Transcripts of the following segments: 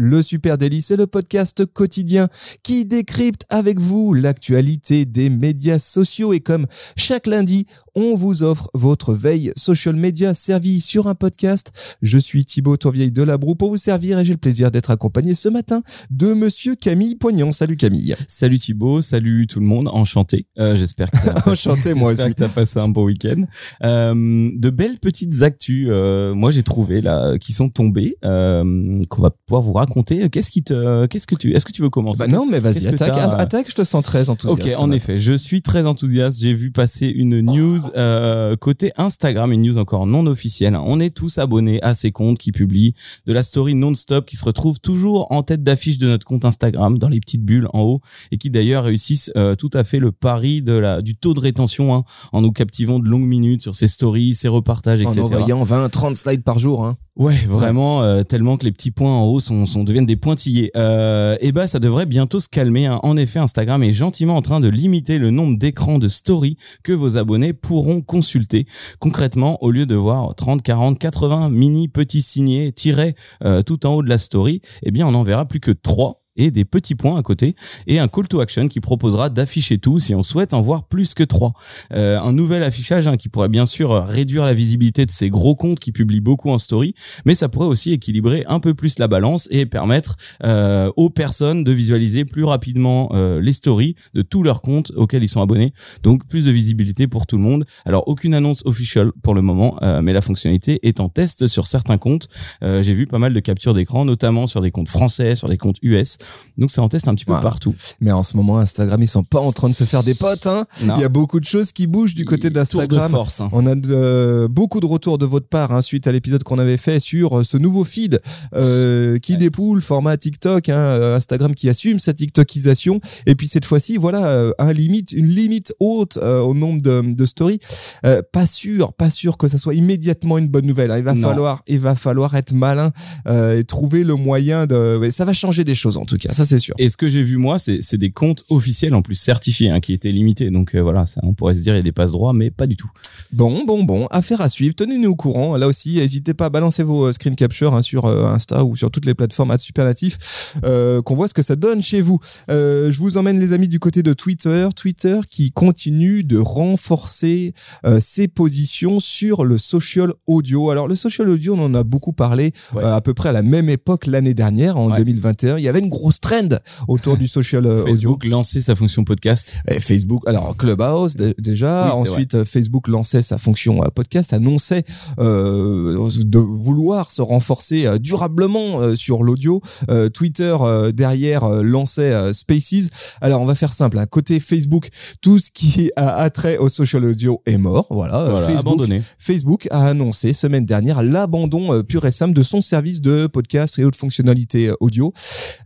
Le Super Daily, c'est le podcast quotidien qui décrypte avec vous l'actualité des médias sociaux et comme chaque lundi, on vous offre votre veille social media servie sur un podcast. Je suis Thibaut Tourvieille de la Broue pour vous servir et j'ai le plaisir d'être accompagné ce matin de monsieur Camille Poignon. Salut Camille. Salut Thibaut, salut tout le monde, enchanté. Euh, j'espère que t'as Enchanté, moi j'espère aussi. que t'as passé un bon week-end. Euh, de belles petites actus, euh, moi j'ai trouvé là, qui sont tombées, qu'on va pouvoir vous raconter. Qu'est-ce qui te, qu'est-ce que tu, est-ce que tu veux commencer? Bah non, mais vas-y, attaque, attaque, je te sens très enthousiaste. Ok, en effet, je suis très enthousiaste. J'ai vu passer une news euh, côté Instagram, une news encore non officielle. On est tous abonnés à ces comptes qui publient de la story non-stop, qui se retrouvent toujours en tête d'affiche de notre compte Instagram, dans les petites bulles en haut, et qui d'ailleurs réussissent euh, tout à fait le pari de la du taux de rétention hein, en nous captivant de longues minutes sur ces stories, ces repartages, En etc. envoyant 20, 30 slides par jour. Hein. Ouais, vraiment, euh, tellement que les petits points en haut sont, sont deviennent des pointillés. Euh, et bah, ça devrait bientôt se calmer. hein. En effet, Instagram est gentiment en train de limiter le nombre d'écrans de story que vos abonnés pourront consulter. Concrètement, au lieu de voir 30, 40, 80 mini petits signés tirés euh, tout en haut de la story, eh bien, on en verra plus que trois et des petits points à côté et un call to action qui proposera d'afficher tout si on souhaite en voir plus que trois. Euh, un nouvel affichage hein, qui pourrait bien sûr réduire la visibilité de ces gros comptes qui publient beaucoup en story, mais ça pourrait aussi équilibrer un peu plus la balance et permettre euh, aux personnes de visualiser plus rapidement euh, les stories de tous leurs comptes auxquels ils sont abonnés. Donc plus de visibilité pour tout le monde. Alors aucune annonce officielle pour le moment, euh, mais la fonctionnalité est en test sur certains comptes. Euh, J'ai vu pas mal de captures d'écran, notamment sur des comptes français, sur des comptes US. Donc c'est en test un petit peu partout. Mais en ce moment, Instagram, ils sont pas en train de se faire des potes. Hein. Il y a beaucoup de choses qui bougent du côté d'Instagram. hein. On a de- beaucoup de retours de votre part hein, suite à l'épisode qu'on avait fait sur euh, ce nouveau feed euh, qui Ouais. dépoule format TikTok, hein, euh, Instagram qui assume sa TikTokisation. Et puis cette fois-ci, voilà, euh, un limite, une limite haute euh, au nombre de, de stories. Euh, pas sûr, pas sûr que ça soit immédiatement une bonne nouvelle. Il va Non. falloir, il va falloir être malin euh, et trouver le moyen de. Ça va changer des choses en tout cas, ça c'est sûr. Et ce que j'ai vu moi, c'est des comptes officiels en plus certifiés, hein, qui étaient limités. Donc euh, voilà, ça, on pourrait se dire il y a des passes droits, mais pas du tout. Bon, bon, bon, affaire à suivre. Tenez-nous au courant. Là aussi, n'hésitez pas à balancer vos euh, screen capture hein, sur euh, Insta ou sur toutes les plateformes à Supernatif, euh, qu'on voit ce que ça donne chez vous. Je vous emmène, les amis, du côté de Twitter. Twitter qui continue de renforcer ses positions sur le social audio. Alors, le social audio, on en a beaucoup parlé Ouais. à peu près à la même époque l'année dernière, en Ouais. 2021. Il y avait une grosse trend autour du social euh, audio. Facebook lançait sa fonction podcast. Et Facebook, alors Clubhouse dé- déjà, Oui, ensuite euh, Facebook lançait sa fonction euh, podcast, annonçait euh, de vouloir se renforcer durablement sur l'audio. Euh, Twitter euh, derrière lançait Spaces. Alors on va faire simple, hein. côté Facebook, tout ce qui a attrait au social audio est mort. Voilà, Voilà, Facebook, abandonné. Facebook a annoncé semaine dernière l'abandon pur et simple de son service de podcast et autres fonctionnalités audio.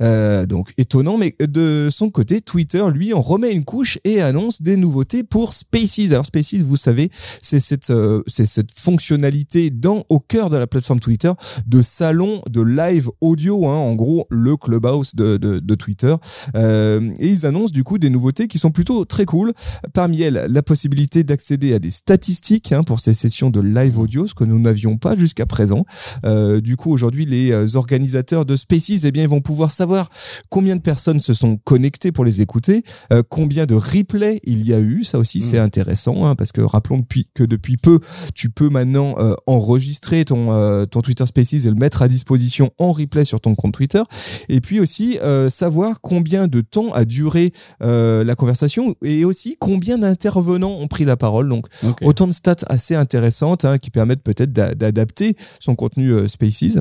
Euh, donc étonnant, mais de son côté, Twitter, lui, en remet une couche et annonce des nouveautés pour Spaces. Alors Spaces, vous savez, c'est cette, euh, c'est cette fonctionnalité dans au cœur de la plateforme Twitter de salon de live audio, hein, en gros le clubhouse de, de, de Twitter. Euh, et ils annoncent du coup des nouveautés qui sont plutôt très cool. Parmi elles, la possibilité d'accéder à des statistiques hein, pour ces sessions de live audio, ce que nous n'avions pas jusqu'à présent. Euh, du coup, aujourd'hui, les euh, organisateurs de Spaces, eh bien, ils vont pouvoir savoir combien de personnes se sont connectées pour les écouter, euh, combien de replays il y a eu? Ça aussi, c'est intéressant, hein, parce que rappelons depuis, que depuis peu, tu peux maintenant euh, enregistrer ton, euh, ton Twitter Spaces et le mettre à disposition en replay sur ton compte Twitter. Et puis aussi, savoir combien de temps a duré la conversation et aussi combien d'intervenants ont pris la parole. Donc. Autant de stats assez intéressantes hein, qui permettent peut-être d'a- d'adapter son contenu Spaces.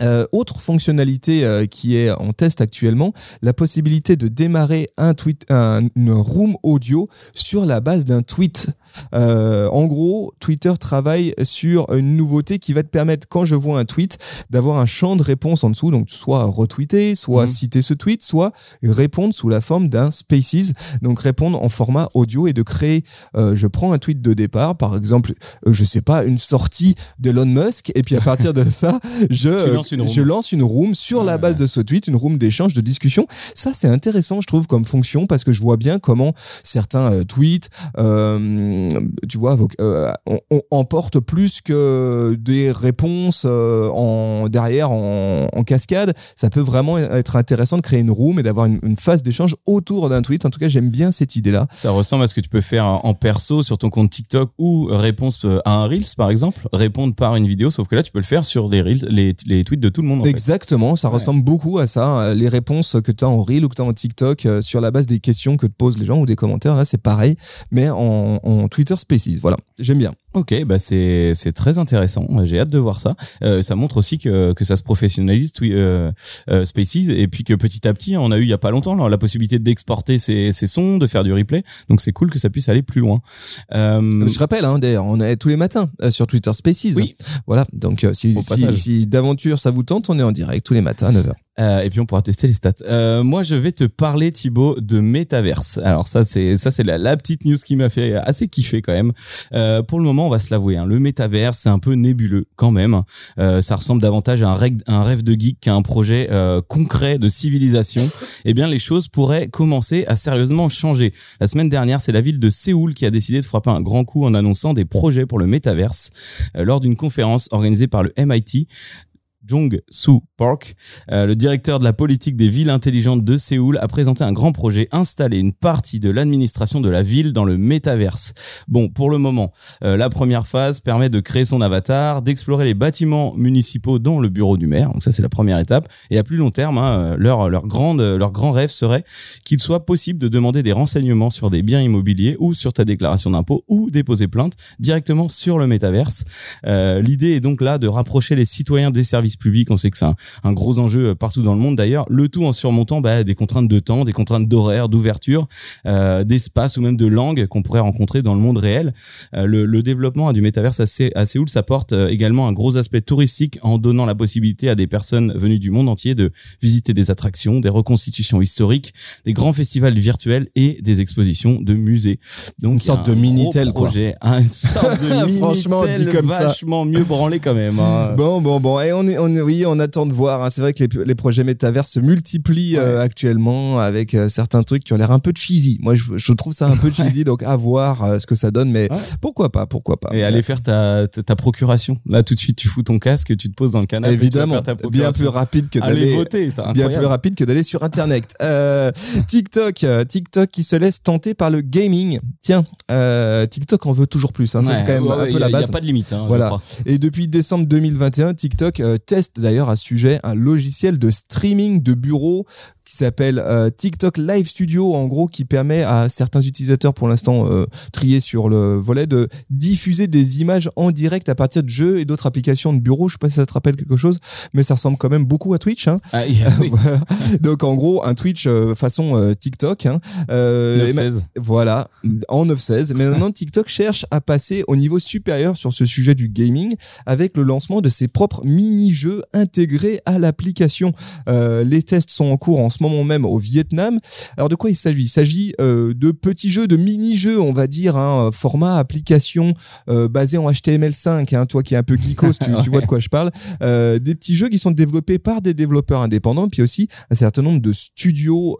Euh, autre fonctionnalité euh, qui est en test actuellement, la possibilité de démarrer un tweet, un, room audio sur la base d'un tweet. Euh, en gros, Twitter travaille sur une nouveauté qui va te permettre, quand je vois un tweet, d'avoir un champ de réponse en dessous, donc soit retweeter, soit Mhm. citer ce tweet, soit répondre sous la forme d'un Spaces, donc répondre en format audio et de créer. euh, je prends un tweet de départ, par exemple, euh, je sais pas, une sortie d'Elon Musk, et puis à partir de ça, je euh, je lance une room sur la Ouais. base de ce tweet, une room d'échange, de discussion. Ça, c'est intéressant, je trouve, comme fonction, parce que je vois bien comment certains tweets, euh, tu vois, euh, on, on emporte plus que des réponses euh, en derrière en, en cascade. Ça peut vraiment être intéressant de créer une room et d'avoir une, une phase d'échange autour d'un tweet. En tout cas, j'aime bien cette idée-là. Ça ressemble à ce que tu peux faire en perso sur ton compte TikTok ou réponse à un Reels, par exemple. Répondre par une vidéo, sauf que là, tu peux le faire sur les, Reels, les, les tweets de tout le monde. En fait. Exactement, ça Ouais. ressemble beaucoup à ça. hein. Les réponses que tu as en Reel ou que tu as en TikTok euh, sur la base des questions que te posent les gens ou des commentaires, là c'est pareil, mais en, en Twitter Spaces. Voilà, j'aime bien. Ok, bah c'est c'est très intéressant. J'ai hâte de voir ça. Euh, ça montre aussi que que ça se professionnalise, euh, euh, Spaces, et puis que petit à petit, on a eu il y a pas longtemps là, la possibilité d'exporter ces ces sons, de faire du replay. Donc c'est cool que ça puisse aller plus loin. Euh, Je rappelle, hein, d'ailleurs, on est tous les matins euh, sur Twitter Spaces. Oui. Voilà, donc euh, si, si, d'aventure ça vous tente, on est en direct tous les matins à 9h. Euh, et puis on pourra tester les stats. Euh, moi, je vais te parler Thibaut de Metaverse. Alors ça, c'est ça, c'est la, la petite news qui m'a fait assez kiffer quand même. Euh, pour le moment, on va se l'avouer, hein, le Metaverse, c'est un peu nébuleux quand même. Euh, ça ressemble davantage à un, rêve- de geek qu'à un projet euh, concret de civilisation. eh bien, les choses pourraient commencer à sérieusement changer. La semaine dernière, c'est la ville de Séoul qui a décidé de frapper un grand coup en annonçant des projets pour le Metaverse euh, lors d'une conférence organisée par le MIT. Jong Soo Park, euh, le directeur de la politique des villes intelligentes de Séoul, a présenté un grand projet installer une partie de l'administration de la ville dans le métaverse. Bon, pour le moment, euh, la première phase permet de créer son avatar, d'explorer les bâtiments municipaux dont le bureau du maire. Donc ça, c'est la première étape. Et à plus long terme, hein, euh, leur leur grande leur grand rêve serait qu'il soit possible de demander des renseignements sur des biens immobiliers ou sur ta déclaration d'impôt ou déposer plainte directement sur le métaverse. Euh, L'idée est donc là de rapprocher les citoyens des services publics. On sait que c'est un, un gros enjeu euh, partout dans le monde d'ailleurs. Le tout en surmontant bah, des contraintes de temps, des contraintes d'horaire, d'ouverture, euh, d'espace ou même de langue qu'on pourrait rencontrer dans le monde réel. Euh, le, le développement du métaverse à, Sé- à Séoul, ça porte euh, également un gros aspect touristique en donnant la possibilité à des personnes venues du monde entier de visiter des attractions, des reconstitutions historiques, des grands festivals virtuels et des expositions de musées. Donc Une sorte un de Minitel, quoi. projet, hein, Une sorte de Franchement, Minitel dit comme ça. vachement mieux branlé quand même. hein. Bon, bon, bon. Et on est, on oui, on attend de voir. hein. C'est vrai que les, les projets métavers se multiplient euh, actuellement avec euh, certains trucs qui ont l'air un peu cheesy. Moi, je, je trouve ça un peu cheesy, donc à voir euh, ce que ça donne. Mais Ouais. pourquoi pas, pourquoi pas. Et aller faire ta, ta, ta procuration. Là, tout de suite, tu fous ton casque, tu te poses dans le canapé. Évidemment, tu ta bien plus rapide que d'aller. voter, Bien plus rapide que d'aller sur Internet. TikTok, TikTok qui se laisse tenter par le gaming. Tiens, TikTok en veut toujours plus. Hein. C'est quand même un peu y a- la y a base. pas de limite, hein, Voilà. Et depuis décembre 2021, TikTok euh, d'ailleurs à sujet un logiciel de streaming de bureau qui s'appelle euh, TikTok Live Studio, en gros, qui permet à certains utilisateurs, pour l'instant euh, triés sur le volet, de diffuser des images en direct à partir de jeux et d'autres applications de bureau. Je sais pas si ça te rappelle quelque chose, mais ça ressemble quand même beaucoup à Twitch. Hein. Ah, oui. Donc en gros, un Twitch euh, façon euh, TikTok. Hein. Euh, et ma- 9-16. voilà, en 9.16. Mais maintenant, TikTok cherche à passer au niveau supérieur sur ce sujet du gaming avec le lancement de ses propres mini-jeux intégrés à l'application. Les tests sont en cours en ce moment même au Vietnam. Alors de quoi il s'agit? Il s'agit euh, de petits jeux, de mini-jeux, on va dire, hein, format application euh, basé en HTML5. Hein, toi qui es un peu geekos, tu, tu vois de quoi je parle. Euh, des petits jeux qui sont développés par des développeurs indépendants, puis aussi un certain nombre de studios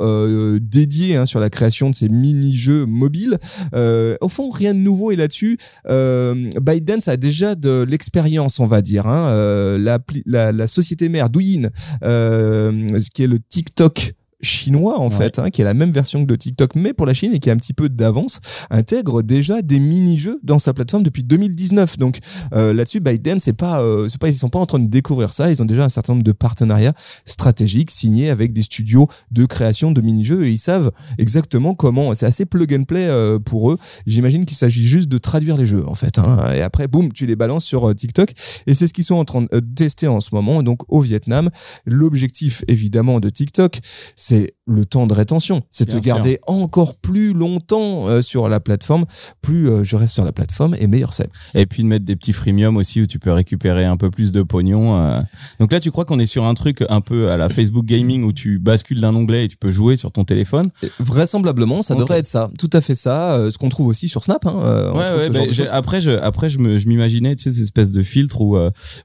dédiés hein, sur la création de ces mini-jeux mobiles. Au fond, rien de nouveau est là-dessus. ByteDance a déjà de l'expérience, on va dire. Hein. Euh, la, la société mère Douyin, euh, ce qui est le TikTok chinois en Ouais. fait, hein, qui est la même version que de TikTok, mais pour la Chine et qui a un petit peu d'avance, intègre déjà des mini-jeux dans sa plateforme depuis 2019. Donc euh, là-dessus, ByteDance, c'est pas, euh, c'est pas, ils sont pas en train de découvrir ça. Ils ont déjà un certain nombre de partenariats stratégiques signés avec des studios de création de mini-jeux et ils savent exactement comment. C'est assez plug and play euh, pour eux. J'imagine qu'il s'agit juste de traduire les jeux en fait. hein. et après, boum, tu les balances sur TikTok. Et c'est ce qu'ils sont en train de tester en ce moment. Donc au Vietnam, l'objectif évidemment de TikTok, c'est c'est le temps de rétention. C'est te sûr. garder encore plus longtemps euh, sur la plateforme. Plus euh, je reste sur la plateforme et meilleur c'est. Et puis de mettre des petits freemium aussi où tu peux récupérer un peu plus de pognon. euh. Donc là, tu crois qu'on est sur un truc un peu à la Facebook Gaming où tu bascules d'un onglet et tu peux jouer sur ton téléphone? Et Vraisemblablement, ça devrait être ça. Tout à fait ça. ce qu'on trouve aussi sur Snap. Hein, Ouais, ouais. bah, après, je, après, je m'imaginais, tu sais, ces espèces de filtres où,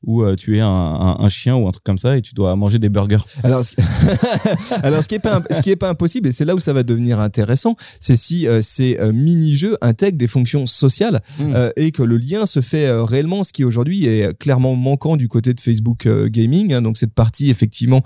où tu es un, un, un chien ou un truc comme ça et tu dois manger des burgers. Alors, ce... Alors, ce qui est pas, ce qui est pas impossible, et c'est là où ça va devenir intéressant, c'est si euh, ces euh, mini-jeux intègrent des fonctions sociales Mm. euh, et que le lien se fait réellement, ce qui aujourd'hui est clairement manquant du côté de Facebook Gaming. hein. donc cette partie effectivement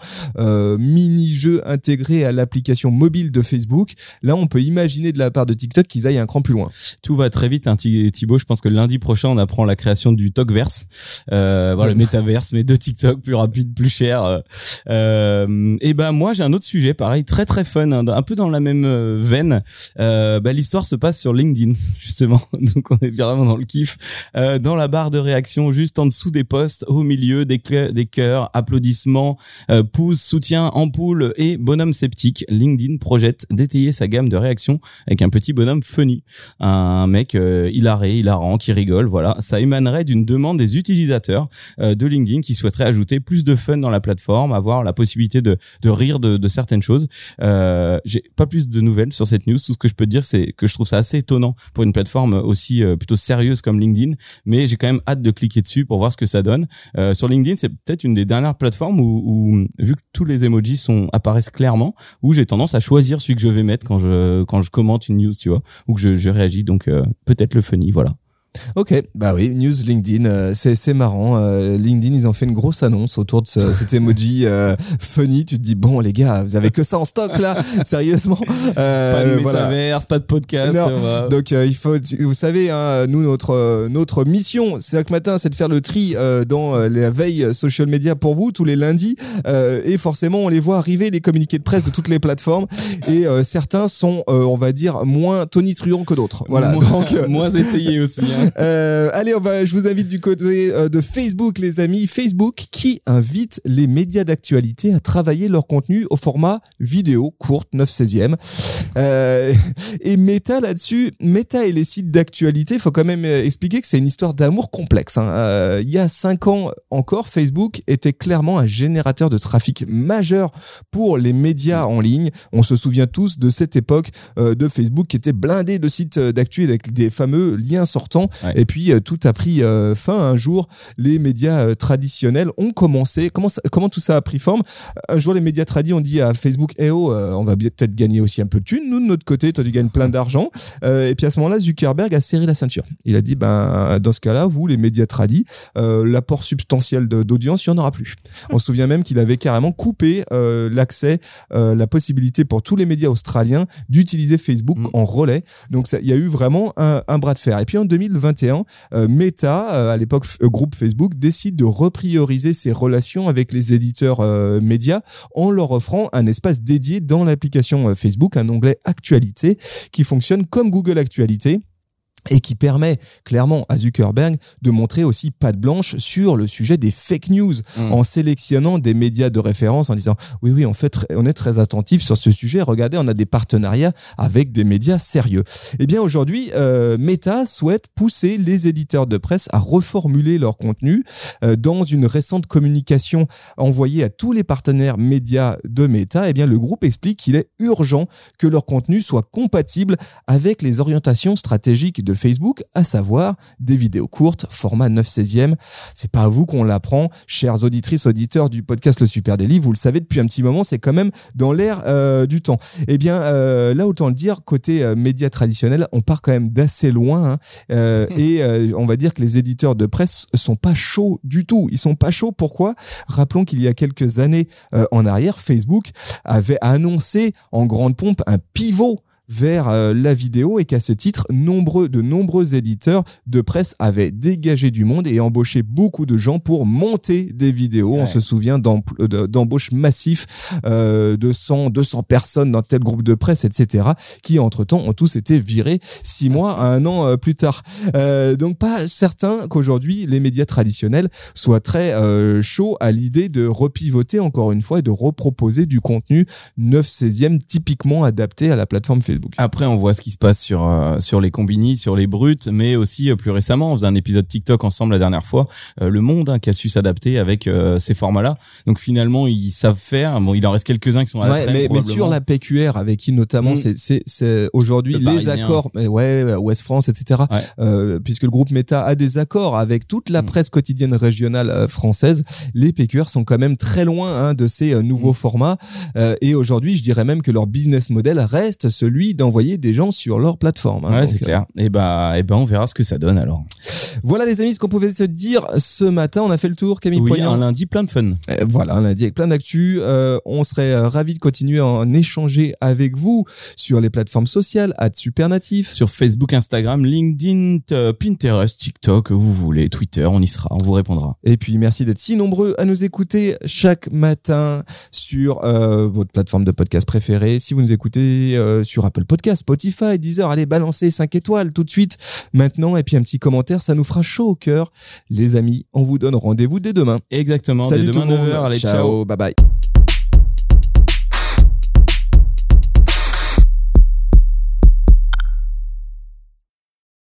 mini-jeux intégrés à l'application mobile de Facebook. Là, on peut imaginer de la part de TikTok qu'ils aillent un cran plus loin. Tout va très vite, hein, Thi- Thibaut. Je pense que lundi prochain, on apprend la création du Talkverse. Euh, voilà, le métaverse, mais de TikTok, plus rapide, plus cher. Et ben moi, j'ai un autre sujet, pareil, très très fun, hein, un peu dans la même euh, veine. Euh, bah, L'histoire se passe sur LinkedIn, justement. Donc on est vraiment dans le kiff. Euh, dans la barre de réaction, juste en dessous des posts, au milieu des, des cœurs, applaudissements, euh, pouces, soutien, ampoule et bonhomme sceptique. LinkedIn projette d'étayer sa gamme de réactions avec un petit bonhomme funny un mec euh, hilaré, hilarant, qui rigole, voilà. Ça émanerait d'une demande des utilisateurs euh, de LinkedIn qui souhaiteraient ajouter plus de fun dans la plateforme, avoir la possibilité de, rire de certaines choses. Euh, J'ai pas plus de nouvelles sur cette news. Tout ce que je peux te dire, c'est que je trouve ça assez étonnant pour une plateforme aussi euh, plutôt sérieuse comme LinkedIn, mais j'ai quand même hâte de cliquer dessus pour voir ce que ça donne. Euh, sur LinkedIn, c'est peut-être une des dernières plateformes où, où, vu que tous les emojis sont apparaissent clairement, où j'ai tendance à choisir celui que je vais mettre quand je quand je commente une news, tu vois ou que je, je réagis. Donc euh, peut-être le funny, voilà. Ok, bah oui, news LinkedIn, euh, c'est c'est marrant. euh, LinkedIn, ils ont fait une grosse annonce autour de ce, cet emoji euh, funny. Tu te dis bon les gars, vous avez que ça en stock là, sérieusement. Euh, pas de voilà. métaverse, pas de podcast. Euh. Donc euh, il faut, vous savez, hein, nous notre euh, notre mission, c'est chaque matin, c'est de faire le tri euh, dans euh, la veille social media pour vous tous les lundis. Euh, et forcément, on les voit arriver les communiqués de presse de toutes les plateformes. Et euh, certains sont, euh, on va dire, moins tonitruants que d'autres. Voilà. moins, Donc euh, moins étayé aussi. hein. euh, allez, on va, je vous invite du côté euh, de Facebook, les amis. Facebook qui invite les médias d'actualité à travailler leur contenu au format vidéo courte, 9 16e. Euh, et Meta là-dessus, Meta et les sites d'actualité, il faut quand même euh, expliquer que c'est une histoire d'amour complexe. hein. Euh, il y a cinq ans encore, Facebook était clairement un générateur de trafic majeur pour les médias en ligne. On se souvient tous de cette époque de Facebook qui était blindé de sites d'actu avec des fameux liens sortants. Ouais. Et puis euh, tout a pris euh, fin un jour. Les médias euh, traditionnels ont commencé. Comment, ça- comment tout ça a pris forme? Un jour, les médias tradis ont dit à Facebook Eh oh, on va peut-être gagner aussi un peu de thunes. Nous, de notre côté, toi, tu gagnes plein d'argent. Et puis à ce moment-là, Zuckerberg a serré la ceinture. Il a dit Ben, dans ce cas-là, vous, les médias tradis, l'apport substantiel d'audience, il n'y en aura plus. On se souvient même qu'il avait carrément coupé euh, l'accès, euh, la possibilité pour tous les médias australiens d'utiliser Facebook Mm. en relais. Donc il y a eu vraiment un, un bras de fer. Et puis en 2021, euh, Meta, euh, à l'époque euh, groupe Facebook, décide de reprioriser ses relations avec les éditeurs médias en leur offrant un espace dédié dans l'application Facebook, un onglet Actualité qui fonctionne comme Google Actualité et qui permet clairement à Zuckerberg de montrer aussi patte blanche sur le sujet des fake news Mm. en sélectionnant des médias de référence en disant oui oui on fait on est très attentif sur ce sujet. Regardez on a des partenariats avec des médias sérieux. Eh bien aujourd'hui euh, Meta souhaite pousser les éditeurs de presse à reformuler leur contenu Euh, dans une récente communication envoyée à tous les partenaires médias de Meta. Eh bien le groupe explique qu'il est urgent que leur contenu soit compatible avec les orientations stratégiques de Facebook, à savoir des vidéos courtes, format 9 16e. C'est pas à vous qu'on l'apprend, chers auditrices, auditeurs du podcast Le Super Délit, vous le savez depuis un petit moment, c'est quand même dans l'air euh, du temps. Eh bien, euh, là, autant le dire, côté euh, médias traditionnels, on part quand même d'assez loin, hein, et on va dire que les éditeurs de presse sont pas chauds du tout. Ils sont pas chauds. Pourquoi? Rappelons qu'il y a quelques années en arrière, Facebook avait annoncé en grande pompe un pivot vers euh, la vidéo et qu'à ce titre, nombreux, de nombreux éditeurs de presse avaient dégagé du monde et embauché beaucoup de gens pour monter des vidéos. On se souvient d'embauches massifs euh, de 100, 200 personnes dans tel groupe de presse, etc., qui entre-temps ont tous été virés six mois à un an euh, plus tard. Donc pas certain qu'aujourd'hui les médias traditionnels soient très chauds à l'idée de repivoter encore une fois et de reproposer du contenu 9 16e typiquement adapté à la plateforme Facebook. Après, on voit ce qui se passe sur euh, sur les combini, sur les brutes, mais aussi euh, plus récemment, on faisait un épisode TikTok ensemble la dernière fois. euh, le Monde hein, qui a su s'adapter avec euh, ces formats-là. Donc finalement, ils savent faire. Bon, il en reste quelques-uns qui sont à la Ouais, traîne, mais, mais sur la PQR avec qui notamment Mm. c'est aujourd'hui Le les Parisien. accords mais ouais Ouest France etc Ouais. euh, puisque le groupe Meta a des accords avec toute la Mm. presse quotidienne régionale euh, française les PQR sont quand même très loin hein, de ces nouveaux Mm. formats euh, et aujourd'hui je dirais même que leur business model reste celui d'envoyer des gens sur leur plateforme hein. Ouais, c'est euh, clair. Et bah, et ben, on verra ce que ça donne alors. voilà les amis ce qu'on pouvait se dire ce matin on a fait le tour Camille Oui, Poignant un lundi plein de fun. Euh, voilà, a dit avec plein d'actu. Euh, on serait ravis de continuer à en échanger avec vous sur les plateformes sociales, à Supernatif. Sur Facebook, Instagram, LinkedIn, Pinterest, TikTok, vous voulez, Twitter, on y sera, on vous répondra. Et puis merci d'être si nombreux à nous écouter chaque matin sur euh, votre plateforme de podcast préférée. Si vous nous écoutez euh, sur Apple Podcast, Spotify, Deezer, allez balancer 5 étoiles tout de suite maintenant et puis un petit commentaire, ça nous fera chaud au cœur. Les amis, on vous donne rendez-vous dès demain. Exactement. Salut Dès demain le monde. 9h. Allez, ciao. ciao. Bye bye.